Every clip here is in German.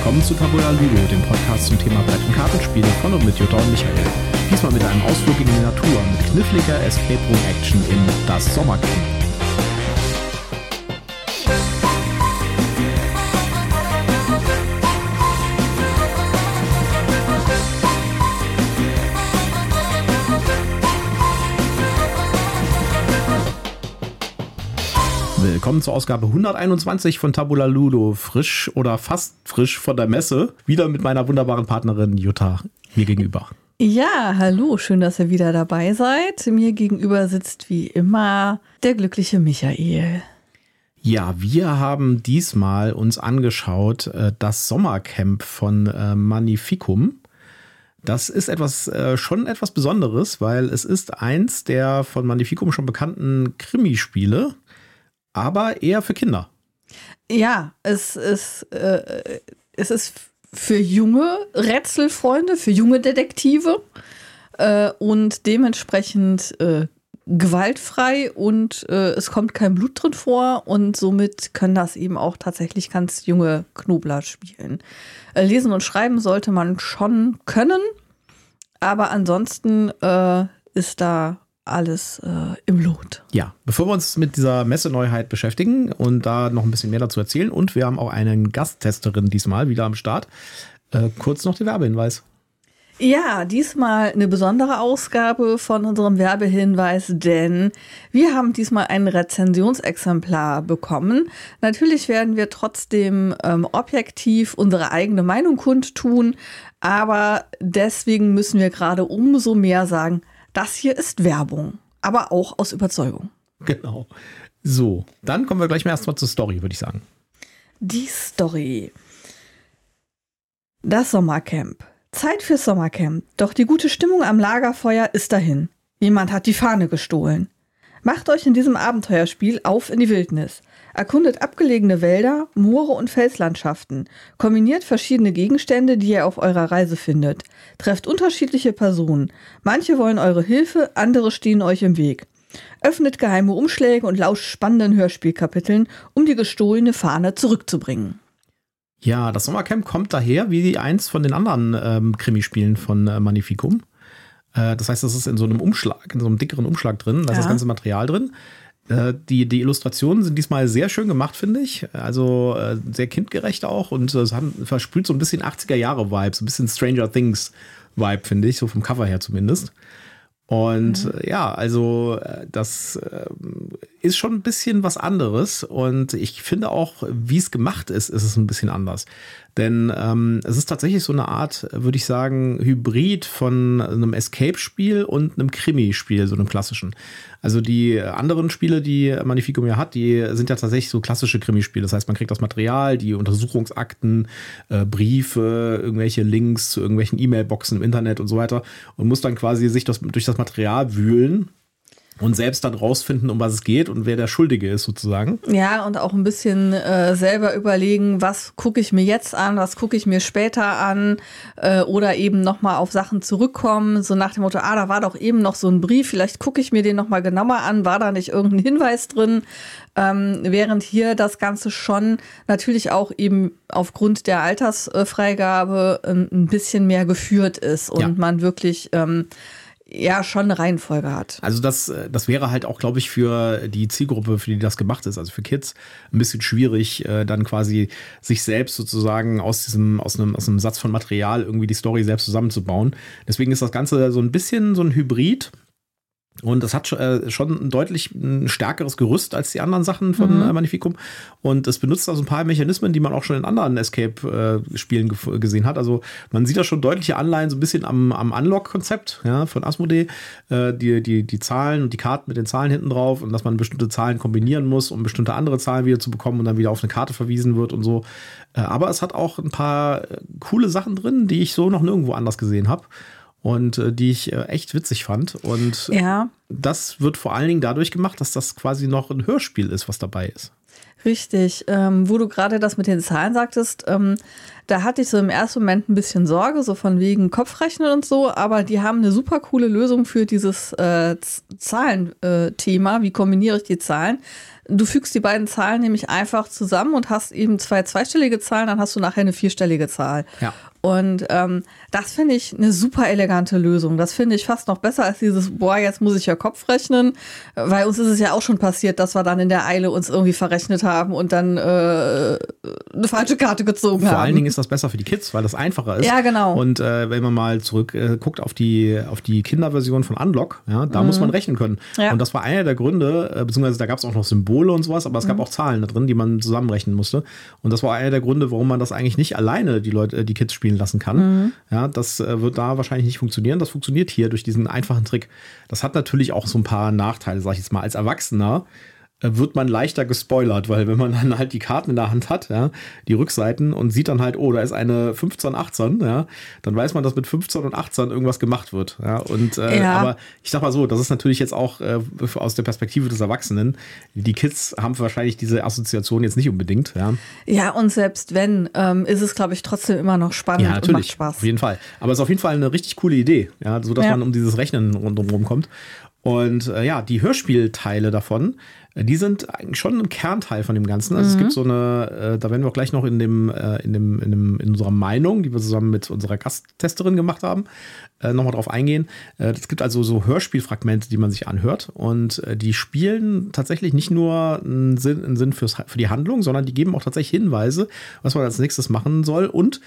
willkommen zu Tabula Ludo, dem Podcast zum Thema Brett- und Kartenspiele von und mit Jutta und Michael. Diesmal mit einem Ausflug in die Natur mit kniffliger Escape Room Action in das Sommercamp. Willkommen zur Ausgabe 121 von Tabula Ludo, frisch oder fast frisch von der Messe. Wieder mit meiner wunderbaren Partnerin Jutta mir gegenüber. Ja, hallo, schön, dass ihr wieder dabei seid. Mir gegenüber sitzt wie immer der glückliche Michael. Ja, wir haben diesmal uns angeschaut äh, das Sommercamp von äh, Magnificum. Das ist etwas äh, schon etwas Besonderes, weil es ist eins der von Magnificum schon bekannten Krimispiele, aber eher für Kinder. Ja, es ist, äh, es ist für junge Rätselfreunde, für junge Detektive äh, und dementsprechend äh, gewaltfrei und äh, es kommt kein Blut drin vor und somit können das eben auch tatsächlich ganz junge Knobler spielen. Äh, lesen und schreiben sollte man schon können, aber ansonsten äh, ist da alles äh, im Lot. Ja, bevor wir uns mit dieser Messeneuheit beschäftigen und da noch ein bisschen mehr dazu erzählen und wir haben auch einen Gasttesterin diesmal wieder am Start, äh, kurz noch der Werbehinweis. Ja, diesmal eine besondere Ausgabe von unserem Werbehinweis, denn wir haben diesmal ein Rezensionsexemplar bekommen. Natürlich werden wir trotzdem ähm, objektiv unsere eigene Meinung kundtun, aber deswegen müssen wir gerade umso mehr sagen, das hier ist Werbung, aber auch aus Überzeugung. Genau. So, dann kommen wir gleich mal erstmal zur Story, würde ich sagen. Die Story. Das Sommercamp. Zeit für Sommercamp. Doch die gute Stimmung am Lagerfeuer ist dahin. Jemand hat die Fahne gestohlen. Macht euch in diesem Abenteuerspiel auf in die Wildnis. Erkundet abgelegene Wälder, Moore und Felslandschaften. Kombiniert verschiedene Gegenstände, die ihr auf eurer Reise findet. Trefft unterschiedliche Personen. Manche wollen eure Hilfe, andere stehen euch im Weg. Öffnet geheime Umschläge und lauscht spannenden Hörspielkapiteln, um die gestohlene Fahne zurückzubringen. Ja, das Sommercamp kommt daher wie eins von den anderen ähm, Krimispielen von äh, Magnificum. Äh, das heißt, das ist in so einem Umschlag, in so einem dickeren Umschlag drin. Da ist Ja. das ganze Material drin. Äh, die, die Illustrationen sind diesmal sehr schön gemacht, finde ich. Also äh, sehr kindgerecht auch und äh, es hat, versprüht so ein bisschen 80er-Jahre-Vibe, so ein bisschen Stranger Things-Vibe, finde ich, so vom Cover her zumindest. Und äh, ja, also äh, das äh, ist schon ein bisschen was anderes und ich finde auch, wie es gemacht ist, ist es ein bisschen anders. Denn ähm, es ist tatsächlich so eine Art, würde ich sagen, Hybrid von einem Escape-Spiel und einem Krimi-Spiel, so einem klassischen. Also die anderen Spiele, die Magnificum ja hat, die sind ja tatsächlich so klassische Krimispiele. Das heißt, man kriegt das Material, die Untersuchungsakten, äh, Briefe, irgendwelche Links zu irgendwelchen E-Mail-Boxen im Internet und so weiter und muss dann quasi sich das, durch das Material wühlen und selbst dann rausfinden, um was es geht und wer der Schuldige ist sozusagen. Ja, und auch ein bisschen äh, selber überlegen, was gucke ich mir jetzt an, was gucke ich mir später an äh, oder eben nochmal auf Sachen zurückkommen, so nach dem Motto, ah, da war doch eben noch so ein Brief, vielleicht gucke ich mir den nochmal genauer an, war da nicht irgendein Hinweis drin, ähm, während hier das Ganze schon natürlich auch eben aufgrund der Altersfreigabe ähm, ein bisschen mehr geführt ist und Ja. man wirklich ähm, ja schon eine Reihenfolge hat. Also das, äh, das wäre halt auch, glaube ich, für die Zielgruppe, für die das gemacht ist, also für Kids, ein bisschen schwierig, äh, dann quasi sich selbst sozusagen aus diesem, aus einem, aus einem Satz von Material irgendwie die Story selbst zusammenzubauen. Deswegen ist das Ganze so ein bisschen so ein Hybrid. Und das hat schon, äh, schon ein deutlich ein stärkeres Gerüst als die anderen Sachen von Mhm. äh, Magnificum. Und es benutzt also ein paar Mechanismen, die man auch schon in anderen Escape-Spielen gef- gesehen hat. Also man sieht da schon deutliche Anleihen so ein bisschen am, am Unlock-Konzept ja, von Asmodee. Äh, die, die, die Zahlen und die Karten mit den Zahlen hinten drauf und dass man bestimmte Zahlen kombinieren muss, um bestimmte andere Zahlen wieder zu bekommen und dann wieder auf eine Karte verwiesen wird und so. Äh, aber es hat auch ein paar äh, coole Sachen drin, die ich so noch nirgendwo anders gesehen habe. Und äh, die ich äh, echt witzig fand. Und Ja. das wird vor allen Dingen dadurch gemacht, dass das quasi noch ein Hörspiel ist, was dabei ist. Richtig. Ähm, wo du gerade das mit den Zahlen sagtest, ähm, da hatte ich so im ersten Moment ein bisschen Sorge, so von wegen Kopfrechnen und so, aber die haben eine super coole Lösung für dieses äh, Zahlenthema. Äh, Wie kombiniere ich die Zahlen? Du fügst die beiden Zahlen nämlich einfach zusammen und hast eben zwei zweistellige Zahlen, dann hast du nachher eine vierstellige Zahl. Ja. Und ähm, das finde ich eine super elegante Lösung. Das finde ich fast noch besser als dieses, boah, jetzt muss ich ja Kopf rechnen. Weil uns ist es ja auch schon passiert, dass wir dann in der Eile uns irgendwie verrechnet haben und dann äh, eine falsche Karte gezogen Vor haben. Vor allen Dingen ist das besser für die Kids, weil das einfacher ist. Ja, genau. Und äh, wenn man mal zurück äh, guckt auf die, auf die Kinderversion von Unlock, ja, da mhm. muss man rechnen können. Ja. Und das war einer der Gründe, äh, beziehungsweise da gab es auch noch Symbole und sowas, aber es mhm. gab auch Zahlen da drin, die man zusammenrechnen musste. Und das war einer der Gründe, warum man das eigentlich nicht alleine die Leute, die Kids spielen lassen kann. Mhm. Ja, das äh, wird da wahrscheinlich nicht funktionieren. Das funktioniert hier durch diesen einfachen Trick. Das hat natürlich auch so ein paar Nachteile, sag ich jetzt mal. Als Erwachsener wird man leichter gespoilert, weil wenn man dann halt die Karten in der Hand hat, ja, die Rückseiten und sieht dann halt, oh, da ist eine 15, 18, ja, dann weiß man, dass mit 15 und 18 irgendwas gemacht wird, ja, und äh, ja. aber ich sag mal so, das ist natürlich jetzt auch äh, aus der Perspektive des Erwachsenen. Die Kids haben wahrscheinlich diese Assoziation jetzt nicht unbedingt, ja. Ja, und selbst wenn, ähm, ist es, glaube ich, trotzdem immer noch spannend ja, natürlich, und macht Spaß. Auf jeden Fall. Aber es ist auf jeden Fall eine richtig coole Idee, ja, so dass ja. man um dieses Rechnen rundherum kommt. Und äh, ja, die Hörspielteile davon, die sind eigentlich schon ein Kernteil von dem Ganzen. Also mhm. es gibt so eine, äh, da werden wir auch gleich noch in dem, äh, in dem, in dem, in unserer Meinung, die wir zusammen mit unserer Gasttesterin gemacht haben, äh, nochmal drauf eingehen. Äh, es gibt also so Hörspielfragmente, die man sich anhört und äh, die spielen tatsächlich nicht nur einen Sinn, einen Sinn fürs, für die Handlung, sondern die geben auch tatsächlich Hinweise, was man als nächstes machen soll und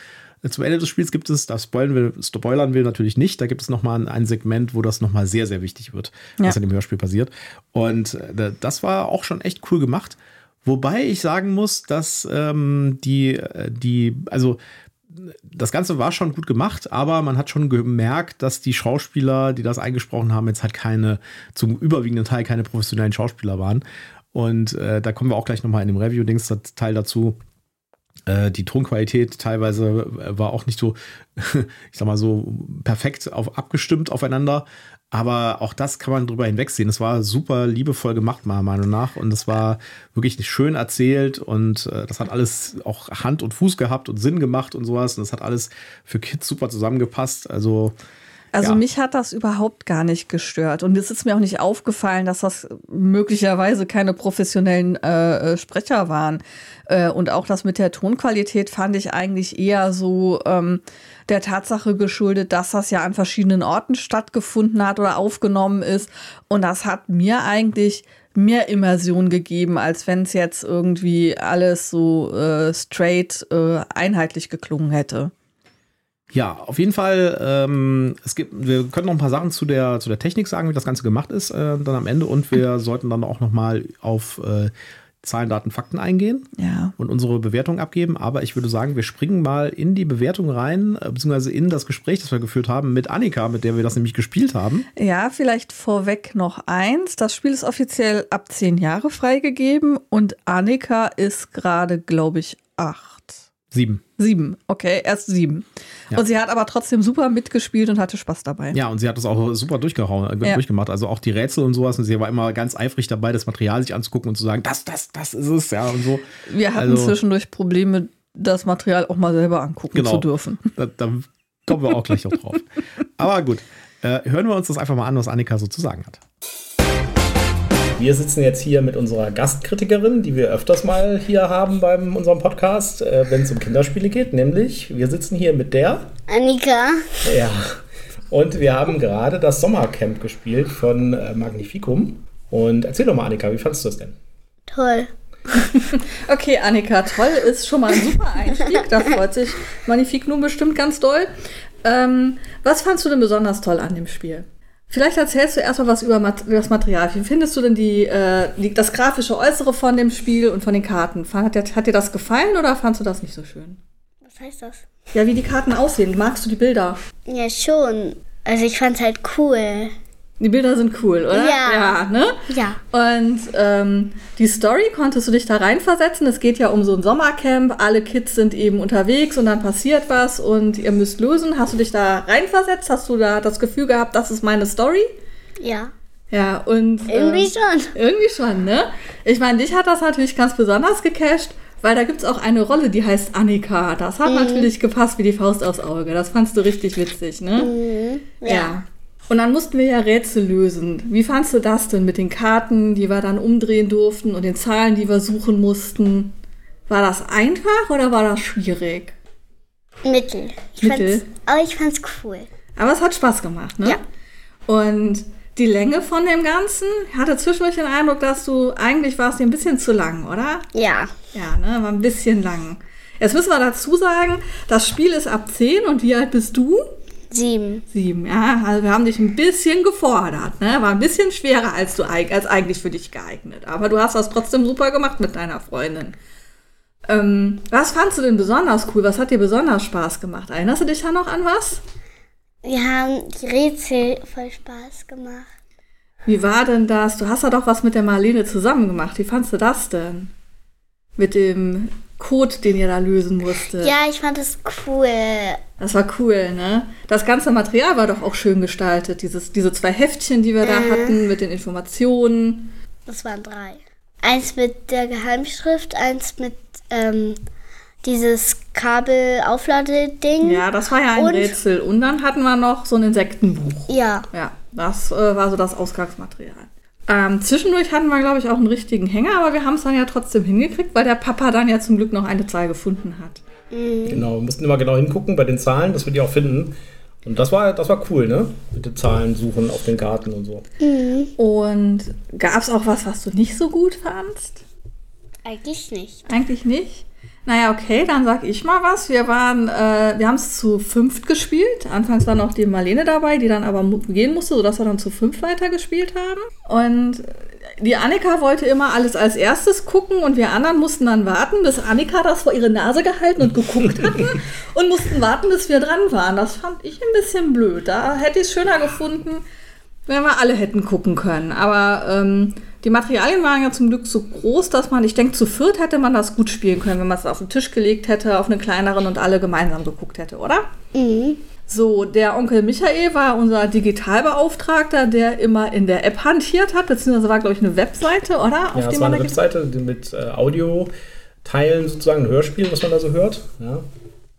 zum Ende des Spiels gibt es, das spoilern wir, spoilern wir natürlich nicht, da gibt es nochmal ein Segment, wo das nochmal sehr, sehr wichtig wird, ja. was in dem Hörspiel passiert. Und äh, das war auch schon echt cool gemacht. Wobei ich sagen muss, dass ähm, die, äh, die, also das Ganze war schon gut gemacht, aber man hat schon gemerkt, dass die Schauspieler, die das eingesprochen haben, jetzt halt keine, zum überwiegenden Teil keine professionellen Schauspieler waren. Und äh, da kommen wir auch gleich nochmal in dem Review-Dings Teil dazu. Äh, die Tonqualität teilweise äh, war auch nicht so, ich sag mal so, perfekt auf, abgestimmt aufeinander. Aber auch das kann man drüber hinwegsehen. Es war super liebevoll gemacht, meiner Meinung nach. Und es war wirklich schön erzählt. Und äh, das hat alles auch Hand und Fuß gehabt und Sinn gemacht und sowas. Und das hat alles für Kids super zusammengepasst. Also also ja. mich hat das überhaupt gar nicht gestört. Und es ist mir auch nicht aufgefallen, dass das möglicherweise keine professionellen äh, äh, Sprecher waren. Äh, und auch das mit der Tonqualität fand ich eigentlich eher so ähm, der Tatsache geschuldet, dass das ja an verschiedenen Orten stattgefunden hat oder aufgenommen ist. Und das hat mir eigentlich mehr Immersion gegeben, als wenn es jetzt irgendwie alles so äh, straight äh, einheitlich geklungen hätte. Ja, auf jeden Fall. Ähm, es gibt, wir können noch ein paar Sachen zu der, zu der Technik sagen, wie das Ganze gemacht ist, äh, dann am Ende. Und wir sollten dann auch noch mal auf äh, Zahlen, Daten, Fakten eingehen ja. und unsere Bewertung abgeben. Aber ich würde sagen, wir springen mal in die Bewertung rein, äh, beziehungsweise in das Gespräch, das wir geführt haben mit Annika, mit der wir das nämlich gespielt haben. Ja, vielleicht vorweg noch eins. Das Spiel ist offiziell ab zehn Jahre freigegeben und Annika ist gerade, glaube ich, acht. Sieben. Sieben, okay, erst sieben. Ja. Und sie hat aber trotzdem super mitgespielt und hatte Spaß dabei. Ja, und sie hat das auch super durchgehauen, äh, ja. durchgemacht. Also auch die Rätsel und sowas. Und sie war immer ganz eifrig dabei, das Material sich anzugucken und zu sagen, das, das, das ist es, ja, und so. Wir hatten also, zwischendurch Probleme, das Material auch mal selber angucken genau, zu dürfen. Da, da kommen wir auch gleich noch drauf. Aber gut, äh, hören wir uns das einfach mal an, was Annika so zu sagen hat. Wir sitzen jetzt hier mit unserer Gastkritikerin, die wir öfters mal hier haben bei unserem Podcast, äh, wenn es um Kinderspiele geht. Nämlich, wir sitzen hier mit der Annika. Ja. Und wir haben gerade das Sommercamp gespielt von äh, Magnificum. Und erzähl doch mal, Annika, wie fandest du das denn? Toll. okay, Annika, toll ist schon mal ein super Einstieg. Da freut sich Magnificum bestimmt ganz doll. Ähm, was fandst du denn besonders toll an dem Spiel? Vielleicht erzählst du erstmal was über, Mat über das Material. Wie findest du denn die, äh, die, das grafische Äußere von dem Spiel und von den Karten? Hat, hat dir das gefallen oder fandst du das nicht so schön? Was heißt das? Ja, wie die Karten aussehen. Magst du die Bilder? Ja, schon. Also ich fand's halt cool. Die Bilder sind cool, oder? Ja. Ja, ne? Ja. Und ähm, die Story, konntest du dich da reinversetzen? Es geht ja um so ein Sommercamp. Alle Kids sind eben unterwegs und dann passiert was und ihr müsst lösen. Hast du dich da reinversetzt? Hast du da das Gefühl gehabt, das ist meine Story? Ja. Ja, und. Irgendwie ähm, schon. Irgendwie schon, ne? Ich meine, dich hat das natürlich ganz besonders gecasht, weil da gibt es auch eine Rolle, die heißt Annika. Das hat natürlich gepasst wie die Faust aufs Auge. Das fandst du richtig witzig, ne? Ja. Und dann mussten wir ja Rätsel lösen. Wie fandst du das denn mit den Karten, die wir dann umdrehen durften und den Zahlen, die wir suchen mussten? War das einfach oder war das schwierig? Mittel. Ich Mittel? Fand's, aber ich fand's cool. Aber es hat Spaß gemacht, ne? Ja. Und die Länge von dem Ganzen, ich hatte zwischendurch den Eindruck, dass du eigentlich warst dir ein bisschen zu lang, oder? Ja. Ja, ne, war ein bisschen lang. Jetzt müssen wir dazu sagen, das Spiel ist ab 10 und wie alt bist du? Sieben. Sieben, ja. Also wir haben dich ein bisschen gefordert, ne? War ein bisschen schwerer als du als eigentlich für dich geeignet. Aber du hast das trotzdem super gemacht mit deiner Freundin. Ähm, was fandst du denn besonders cool? Was hat dir besonders Spaß gemacht? Erinnerst du dich da noch an was? Wir haben die Rätsel voll Spaß gemacht. Wie war denn das? Du hast ja doch was mit der Marlene zusammen gemacht. Wie fandst du das denn? Mit dem Code, den ihr da lösen musstet. Ja, ich fand es cool. Das war cool, ne? Das ganze Material war doch auch schön gestaltet. Dieses, diese zwei Heftchen, die wir da hatten mit den Informationen. Das waren drei. Eins mit der Geheimschrift, eins mit ähm, dieses Kabelaufladeding. Ja, das war ja ein Und- Rätsel. Und dann hatten wir noch so ein Insektenbuch. Ja. Ja, das äh, war so das Ausgangsmaterial. Ähm, zwischendurch hatten wir, glaube ich, auch einen richtigen Hänger, aber wir haben es dann ja trotzdem hingekriegt, weil der Papa dann ja zum Glück noch eine Zahl gefunden hat. Genau, wir mussten immer genau hingucken bei den Zahlen, dass wir die auch finden. Und das war, das war cool, ne? Mit den Zahlen suchen auf den Karten und so. Und gab es auch was, was du nicht so gut fandst? Eigentlich nicht. Eigentlich nicht. Naja, okay, dann sag ich mal was. Wir waren, äh, wir haben es zu fünft gespielt. Anfangs war noch die Marlene dabei, die dann aber gehen musste, sodass wir dann zu fünf weiter gespielt haben. Und die Annika wollte immer alles als erstes gucken und wir anderen mussten dann warten, bis Annika das vor ihre Nase gehalten und geguckt hatten und mussten warten, bis wir dran waren. Das fand ich ein bisschen blöd. Da hätte ich es schöner gefunden, wenn wir alle hätten gucken können. Aber ähm, die Materialien waren ja zum Glück so groß, dass man, ich denke, zu viert hätte man das gut spielen können, wenn man es auf den Tisch gelegt hätte, auf einen kleineren und alle gemeinsam geguckt hätte, oder? Mhm. So, der Onkel Michael war unser Digitalbeauftragter, der immer in der App hantiert hat, beziehungsweise war, glaube ich, eine Webseite, oder? Ja, es war eine Webseite mit äh, Audio-Teilen sozusagen, ein Hörspiel, was man da so hört. Ja.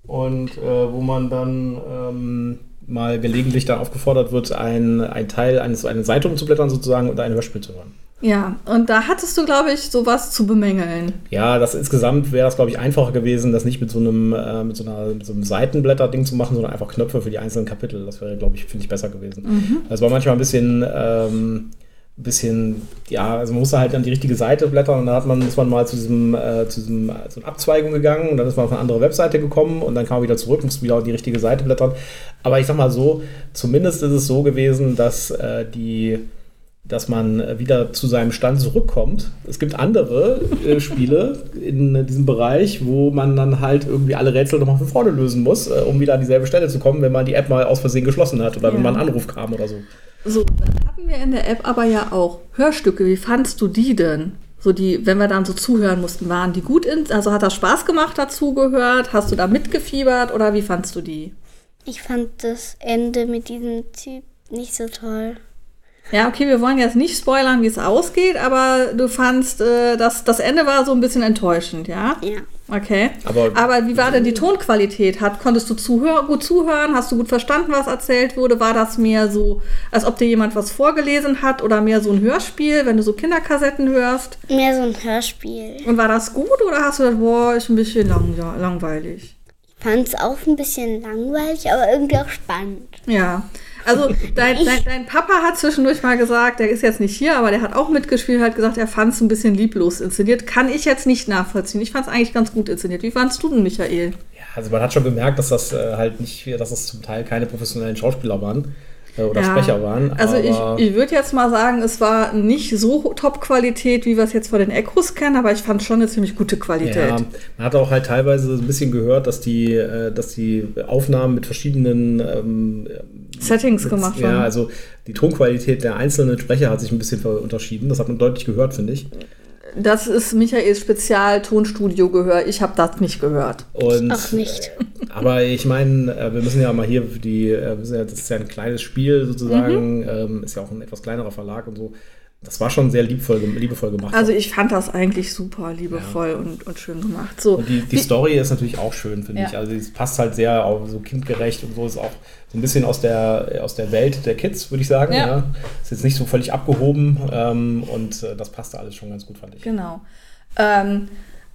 Und äh, wo man dann ähm, mal gelegentlich dann aufgefordert wird, ein, ein Teil eines eine Seite umzublättern sozusagen und ein Hörspiel zu hören. Ja, und da hattest du, glaube ich, sowas zu bemängeln. Ja, das insgesamt wäre das, glaube ich, einfacher gewesen, das nicht mit so einem, äh, mit so einer, mit so einem Seitenblätter-Ding zu machen, sondern einfach Knöpfe für die einzelnen Kapitel. Das wäre, glaube ich, finde ich besser gewesen. Das war manchmal ein bisschen, ähm, bisschen, ja, also man musste halt dann die richtige Seite blättern und dann hat man, ist man mal zu diesem, äh, zu diesem, äh, zu einer Abzweigung gegangen und dann ist man auf eine andere Webseite gekommen und dann kam man wieder zurück, musste wieder die richtige Seite blättern. Aber ich sag mal so, zumindest ist es so gewesen, dass äh, die dass man wieder zu seinem Stand zurückkommt. Es gibt andere äh, Spiele in diesem Bereich, wo man dann halt irgendwie alle Rätsel nochmal von vorne lösen muss, äh, um wieder an dieselbe Stelle zu kommen, wenn man die App mal aus Versehen geschlossen hat oder wenn Ja. mal ein Anruf kam oder so. So, dann hatten wir in der App aber ja auch Hörstücke. Wie fandst du die denn? So die, wenn wir dann so zuhören mussten, waren die gut in, also hat das Spaß gemacht dazu gehört? Hast du da mitgefiebert oder wie fandst du die? Ich fand das Ende mit diesem Typ nicht so toll. Ja, okay, wir wollen jetzt nicht spoilern, wie es ausgeht, aber du fandst, äh, dass das Ende war so ein bisschen enttäuschend, ja? Ja. Okay. Aber- aber wie war denn die Tonqualität? Hat, konntest du zuhör gut zuhören? Hast du gut verstanden, was erzählt wurde? War das mehr so, als ob dir jemand was vorgelesen hat oder mehr so ein Hörspiel, wenn du so Kinderkassetten hörst? Mehr so ein Hörspiel. Und war das gut oder hast du gedacht, boah, ist ein bisschen lang, langweilig? Ich fand es auch ein bisschen langweilig, aber irgendwie auch spannend. Ja. Also dein, dein, dein Papa hat zwischendurch mal gesagt, der ist jetzt nicht hier, aber der hat auch mitgespielt, hat gesagt, er fand es ein bisschen lieblos inszeniert. Kann ich jetzt nicht nachvollziehen. Ich fand es eigentlich ganz gut inszeniert. Wie fandst du denn, Michael? Ja, also man hat schon gemerkt, dass das äh, halt nicht, dass das zum Teil keine professionellen Schauspieler waren oder Ja. Sprecher waren. Also ich, ich würde jetzt mal sagen, es war nicht so Top-Qualität, wie wir es jetzt von den Echos kennen, aber ich fand schon eine ziemlich gute Qualität. Ja, man hat auch halt teilweise ein bisschen gehört, dass die, äh, dass die Aufnahmen mit verschiedenen ähm, Settings mit, gemacht Ja, waren. also die Tonqualität der einzelnen Sprecher hat sich ein bisschen unterschieden. Das hat man deutlich gehört, finde ich. Das ist Michaels Spezial-Tonstudio-Gehör. Ich habe das nicht gehört. Und Auch nicht. Aber ich meine, äh, wir müssen ja mal hier die, äh, das ist ja ein kleines Spiel sozusagen, mhm. ähm, ist ja auch ein etwas kleinerer Verlag und so. Das war schon sehr liebevoll, liebevoll gemacht. Also ich fand das eigentlich super liebevoll ja. und, und schön gemacht. So. Und die, die Story ist natürlich auch schön, finde ja. ich. Also es passt halt sehr auch so kindgerecht und so ist auch so ein bisschen aus der, aus der Welt der Kids, würde ich sagen. Ja. ja. Ist jetzt nicht so völlig abgehoben ähm, und äh, das passte alles schon ganz gut, fand ich. Genau. Ähm,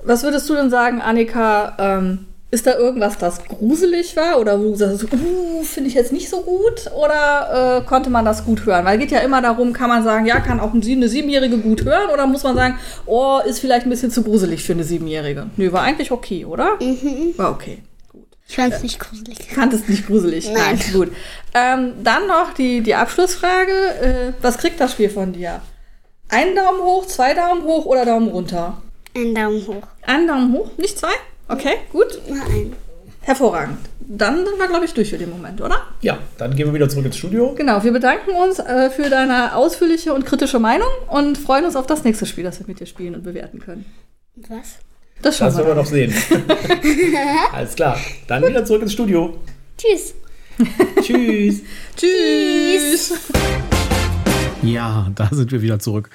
was würdest du denn sagen, Annika? Ähm, ist da irgendwas, das gruselig war oder wo du sagst, uh, finde ich jetzt nicht so gut oder äh, konnte man das gut hören? Weil es geht ja immer darum, kann man sagen, ja, kann auch eine Siebenjährige gut hören oder muss man sagen, oh, ist vielleicht ein bisschen zu gruselig für eine Siebenjährige? Nö, war eigentlich okay, oder? Mhm. War okay. Gut. Ich fand es nicht gruselig. Fand es nicht gruselig. Nein. Nein gut. Ähm, dann noch die, die Abschlussfrage. Äh, was kriegt das Spiel von dir? Ein Daumen hoch, zwei Daumen hoch oder Daumen runter? Ein Daumen hoch. Ein Daumen hoch, nicht zwei? Okay, gut. Nein. Hervorragend. Dann sind wir, glaube ich, durch für den Moment, oder? Ja, dann gehen wir wieder zurück ins Studio. Genau, wir bedanken uns äh, für deine ausführliche und kritische Meinung und freuen uns auf das nächste Spiel, das wir mit dir spielen und bewerten können. Was? Das schauen das wir, wir noch sehen. Alles klar. Dann wieder zurück ins Studio. Tschüss. Tschüss. Tschüss. Ja, da sind wir wieder zurück.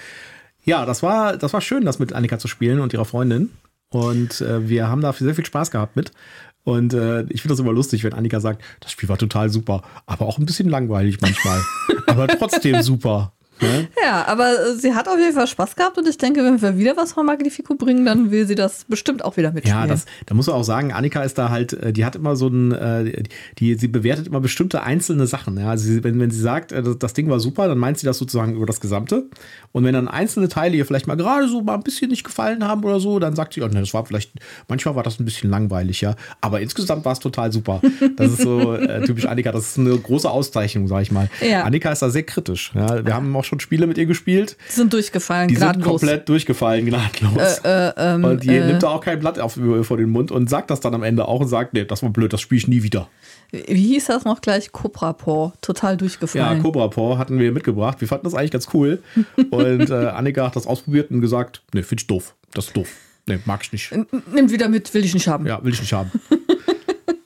Ja, das war, das war schön, das mit Annika zu spielen und ihrer Freundin. Und äh, wir haben da sehr viel Spaß gehabt mit. Und äh, ich finde das immer lustig, wenn Annika sagt, das Spiel war total super, aber auch ein bisschen langweilig manchmal. aber trotzdem super. Ne? Ja, aber äh, sie hat auf jeden Fall Spaß gehabt und ich denke, wenn wir wieder was von Magnifico bringen, dann will sie das bestimmt auch wieder mitspielen. Ja, das, da muss man auch sagen, Annika ist da halt, äh, die hat immer so ein, äh, die, sie bewertet immer bestimmte einzelne Sachen. Ja? Also sie, wenn, wenn sie sagt, das Ding war super, dann meint sie das sozusagen über das Gesamte. Und wenn dann einzelne Teile ihr vielleicht mal gerade so mal ein bisschen nicht gefallen haben oder so, dann sagt sie, oh, ne, das war vielleicht, manchmal war das ein bisschen langweilig, ja. Aber insgesamt war es total super. Das ist so äh, typisch Annika. Das ist eine große Auszeichnung, sag ich mal. Ja. Annika ist da sehr kritisch. Ja? Wir haben auch schon Spiele mit ihr gespielt. Die sind durchgefallen, Die sind komplett durchgefallen, gnadlos. Äh, äh, ähm, und die äh, nimmt da auch kein Blatt auf, vor den Mund und sagt das dann am Ende auch und sagt, nee, das war blöd, das spiele ich nie wieder. Wie hieß das noch gleich? Cobra Paw. Total durchgefallen. Ja, Cobra Paw hatten wir mitgebracht. Wir fanden das eigentlich ganz cool. Und äh, Annika hat das ausprobiert und gesagt, nee, find ich doof. Das ist doof. Nee, mag ich nicht. Nimm wieder mit, will ich nicht haben. Ja, will ich nicht haben.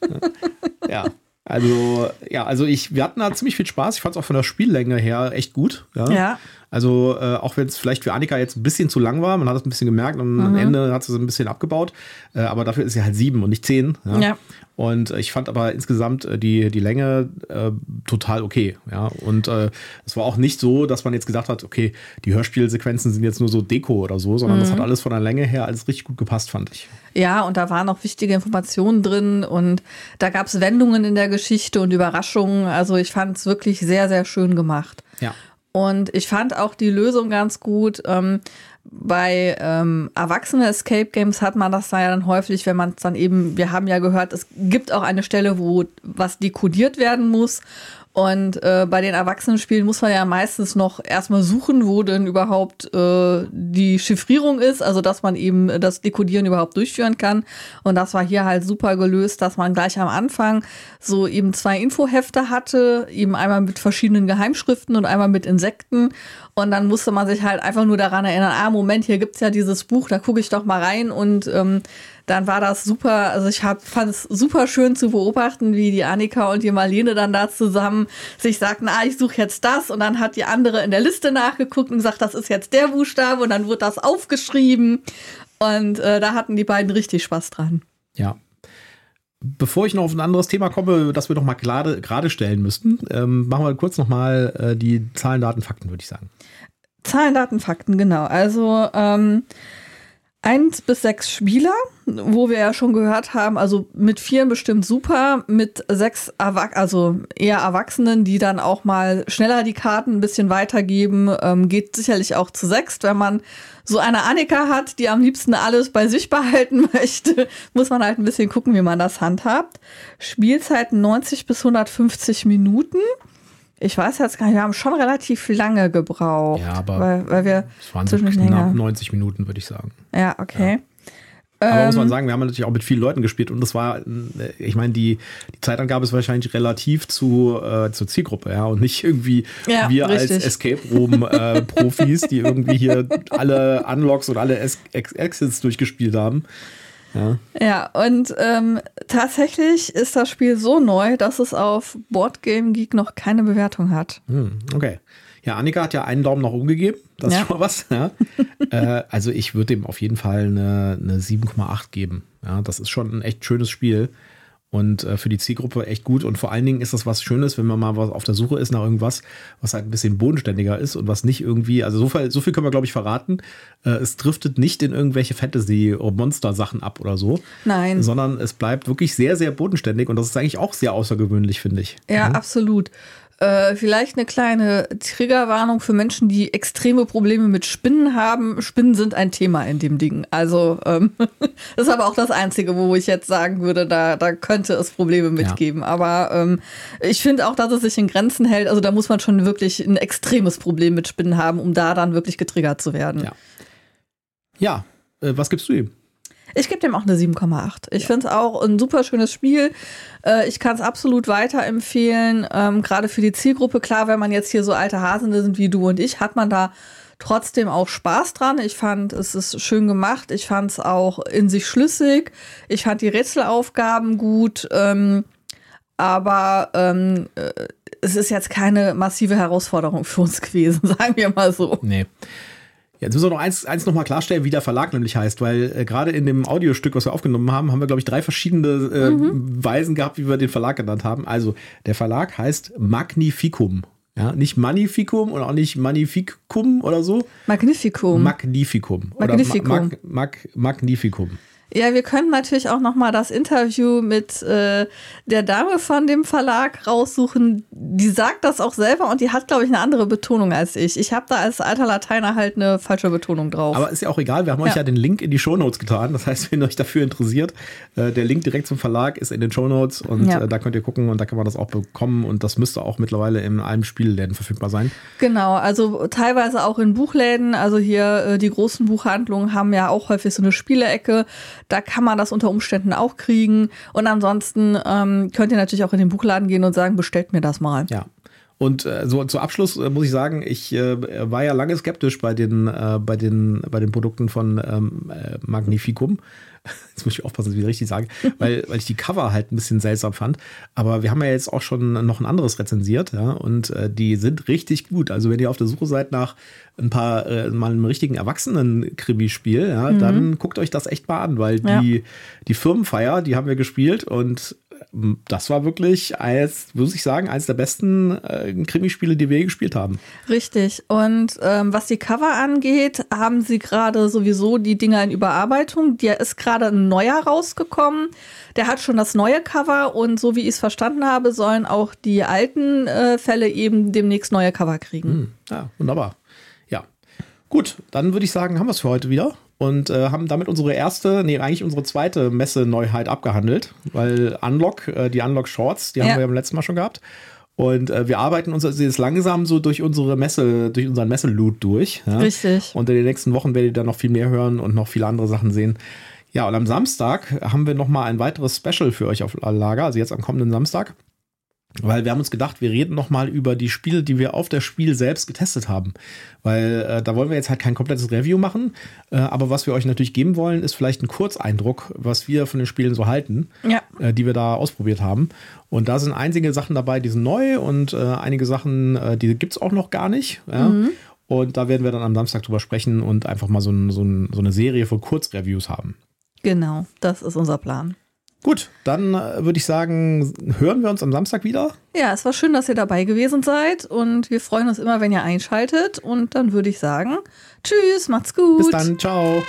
ja. Also, ja, also ich, wir hatten da ziemlich viel Spaß. Ich fand es auch von der Spiellänge her echt gut. Ja. ja. Also, äh, auch wenn es vielleicht für Annika jetzt ein bisschen zu lang war, man hat es ein bisschen gemerkt und mhm. am Ende hat sie es ein bisschen abgebaut. Äh, aber dafür ist sie halt sieben und nicht zehn. Ja. ja. Und ich fand aber insgesamt äh, die, die Länge äh, total okay. Ja. Und äh, es war auch nicht so, dass man jetzt gesagt hat, okay, die Hörspielsequenzen sind jetzt nur so Deko oder so, sondern mhm. das hat alles von der Länge her alles richtig gut gepasst, fand ich. Ja, und da waren auch wichtige Informationen drin und da gab es Wendungen in der Geschichte und Überraschungen. Also ich fand es wirklich sehr, sehr schön gemacht. Ja. Und ich fand auch die Lösung ganz gut. Ähm, bei ähm, erwachsene Escape Games hat man das ja dann häufig, wenn man es dann eben, wir haben ja gehört, es gibt auch eine Stelle, wo was dekodiert werden muss. Und äh, bei den Erwachsenenspielen muss man ja meistens noch erstmal suchen, wo denn überhaupt äh, die Chiffrierung ist, also dass man eben das Dekodieren überhaupt durchführen kann. Und das war hier halt super gelöst, dass man gleich am Anfang so eben zwei Infohefte hatte, eben einmal mit verschiedenen Geheimschriften und einmal mit Insekten. Und dann musste man sich halt einfach nur daran erinnern, ah, Moment, hier gibt's ja dieses Buch, da gucke ich doch mal rein und ähm, dann war das super, also ich hab, fand es super schön zu beobachten, wie die Annika und die Marlene dann da zusammen sich sagten, ah, ich suche jetzt das und dann hat die andere in der Liste nachgeguckt und gesagt, das ist jetzt der Buchstabe und dann wird das aufgeschrieben und äh, da hatten die beiden richtig Spaß dran. Ja. Bevor ich noch auf ein anderes Thema komme, das wir noch mal gerade, gerade stellen müssten, ähm, machen wir kurz noch mal äh, die Zahlen, Daten, Fakten, würde ich sagen. Zahlen, Daten, Fakten, genau. Also ähm, eins bis sechs Spieler, wo wir ja schon gehört haben, also mit vieren bestimmt super, mit sechs Erwach also eher Erwachsenen, die dann auch mal schneller die Karten ein bisschen weitergeben, ähm, geht sicherlich auch zu sechst. Wenn man so eine Annika hat, die am liebsten alles bei sich behalten möchte, muss man halt ein bisschen gucken, wie man das handhabt. Spielzeiten 90 bis 150 Minuten. Ich weiß jetzt gar nicht, wir haben schon relativ lange gebraucht. Ja, aber weil, weil wir es waren so knapp 90 Minuten, würde ich sagen. Ja, okay. Ja. Aber ähm, muss man ähm, sagen, wir haben natürlich auch mit vielen Leuten gespielt und das war, ich meine, die, die Zeitangabe ist wahrscheinlich relativ zu, äh, zur Zielgruppe, ja, und nicht irgendwie ja, wir richtig. als Escape Room-Profis, äh, die irgendwie hier alle Unlocks und alle Exits durchgespielt haben. Ja. Ja, und ähm, tatsächlich ist das Spiel so neu, dass es auf Boardgame Geek noch keine Bewertung hat. Hm, okay. Ja, Annika hat ja einen Daumen nach oben gegeben. Das ist Ja. schon mal was. Ja. äh, also ich würde dem auf jeden Fall eine, eine 7,8 geben. Ja, das ist schon ein echt schönes Spiel. Und äh, für die Zielgruppe echt gut. Und vor allen Dingen ist das was Schönes, wenn man mal was auf der Suche ist nach irgendwas, was halt ein bisschen bodenständiger ist und was nicht irgendwie, also so viel, so viel können wir, glaube ich, verraten. Äh, es driftet nicht in irgendwelche Fantasy-Monster-Sachen ab oder so. Nein. Sondern es bleibt wirklich sehr, sehr bodenständig. Und das ist eigentlich auch sehr außergewöhnlich, finde ich. Ja, absolut. Äh, vielleicht eine kleine Triggerwarnung für Menschen, die extreme Probleme mit Spinnen haben. Spinnen sind ein Thema in dem Ding. Also ähm, das ist aber auch das Einzige, wo ich jetzt sagen würde, da, da könnte es Probleme mitgeben. Aber ähm, ich finde auch, dass es sich in Grenzen hält. Also da muss man schon wirklich ein extremes Problem mit Spinnen haben, um da dann wirklich getriggert zu werden. Ja. Ja, äh, was gibst du ihm? Ich gebe dem auch eine 7,8. Ich finde es auch ein super schönes Spiel. Äh, ich kann es absolut weiterempfehlen, ähm, gerade für die Zielgruppe. Klar, wenn man jetzt hier so alte Hasen sind wie du und ich, hat man da trotzdem auch Spaß dran. Ich fand, es ist schön gemacht. Ich fand es auch in sich schlüssig. Ich fand die Rätselaufgaben gut. Ähm, aber ähm, äh, es ist jetzt keine massive Herausforderung für uns gewesen, sagen wir mal so. Nee. Jetzt müssen wir noch eins, eins nochmal klarstellen, wie der Verlag nämlich heißt, weil äh, gerade in dem Audiostück, was wir aufgenommen haben, haben wir, glaube ich, drei verschiedene äh, Weisen gehabt, wie wir den Verlag genannt haben. Also, der Verlag heißt Magnificum. Ja, nicht Magnificum und auch nicht Magnificum oder so. Magnificum. Magnificum. Magnificum. Mag, Mag, Magnificum. Ja, wir können natürlich auch noch mal das Interview mit äh, der Dame von dem Verlag raussuchen. Die sagt das auch selber und die hat, glaube ich, eine andere Betonung als ich. Ich habe da als alter Lateiner halt eine falsche Betonung drauf. Aber ist ja auch egal, wir haben euch Ja. ja den Link in die Shownotes getan. Das heißt, wenn euch dafür interessiert, äh, der Link direkt zum Verlag ist in den Shownotes und Ja. äh, da könnt ihr gucken und da kann man das auch bekommen und das müsste auch mittlerweile in allen Spielläden verfügbar sein. Genau, also teilweise auch in Buchläden. Also hier äh, die großen Buchhandlungen haben ja auch häufig so eine Spielecke. Da kann man das unter Umständen auch kriegen. Und ansonsten ähm, könnt ihr natürlich auch in den Buchladen gehen und sagen, bestellt mir das mal. Ja. Und äh, so zu Abschluss äh, muss ich sagen, ich äh, war ja lange skeptisch bei den, äh, bei den, bei den Produkten von ähm, äh, Magnificum. Jetzt muss ich aufpassen, dass ich wieder richtig sage, weil, weil ich die Cover halt ein bisschen seltsam fand. Aber wir haben ja jetzt auch schon noch ein anderes rezensiert, ja, und äh, die sind richtig gut. Also wenn ihr auf der Suche seid nach ein paar, äh, mal einem richtigen Erwachsenen-Krimi-Spiel, ja, dann guckt euch das echt mal an, weil Ja. die, die Firmenfeier, die haben wir gespielt und das war wirklich, als, muss ich sagen, eines der besten äh, Krimispiele, die wir je gespielt haben. Richtig. Und ähm, was die Cover angeht, haben sie gerade sowieso die Dinger in Überarbeitung. Der ist gerade ein neuer rausgekommen. Der hat schon das neue Cover und so wie ich es verstanden habe, sollen auch die alten äh, Fälle eben demnächst neue Cover kriegen. Hm, ja, wunderbar. Ja. Gut, dann würde ich sagen, haben wir es für heute wieder. Und äh, haben damit unsere erste, nee, eigentlich unsere zweite Messe-Neuheit abgehandelt, weil Unlock, äh, die Unlock Shorts, die haben Ja. wir ja beim letzten Mal schon gehabt. Und äh, wir arbeiten uns also jetzt langsam so durch unsere Messe, durch unseren Messe-Loot durch. Ja? Richtig. Und in den nächsten Wochen werdet ihr dann noch viel mehr hören und noch viele andere Sachen sehen. Ja, und am Samstag haben wir noch mal ein weiteres Special für euch auf Lager, also jetzt am kommenden Samstag. Weil wir haben uns gedacht, wir reden noch mal über die Spiele, die wir auf der Spiel selbst getestet haben. Weil äh, da wollen wir jetzt halt kein komplettes Review machen. Äh, aber was wir euch natürlich geben wollen, ist vielleicht ein Kurzeindruck, was wir von den Spielen so halten, Ja. äh, die wir da ausprobiert haben. Und da sind einige Sachen dabei, die sind neu und äh, einige Sachen, äh, die gibt es auch noch gar nicht. Ja? Und da werden wir dann am Samstag drüber sprechen und einfach mal so, ein, so, ein, so eine Serie von Kurzreviews haben. Genau, das ist unser Plan. Gut, dann äh, würde ich sagen, hören wir uns am Samstag wieder. Ja, es war schön, dass ihr dabei gewesen seid und wir freuen uns immer, wenn ihr einschaltet. Und dann würde ich sagen, tschüss, macht's gut. Bis dann, ciao.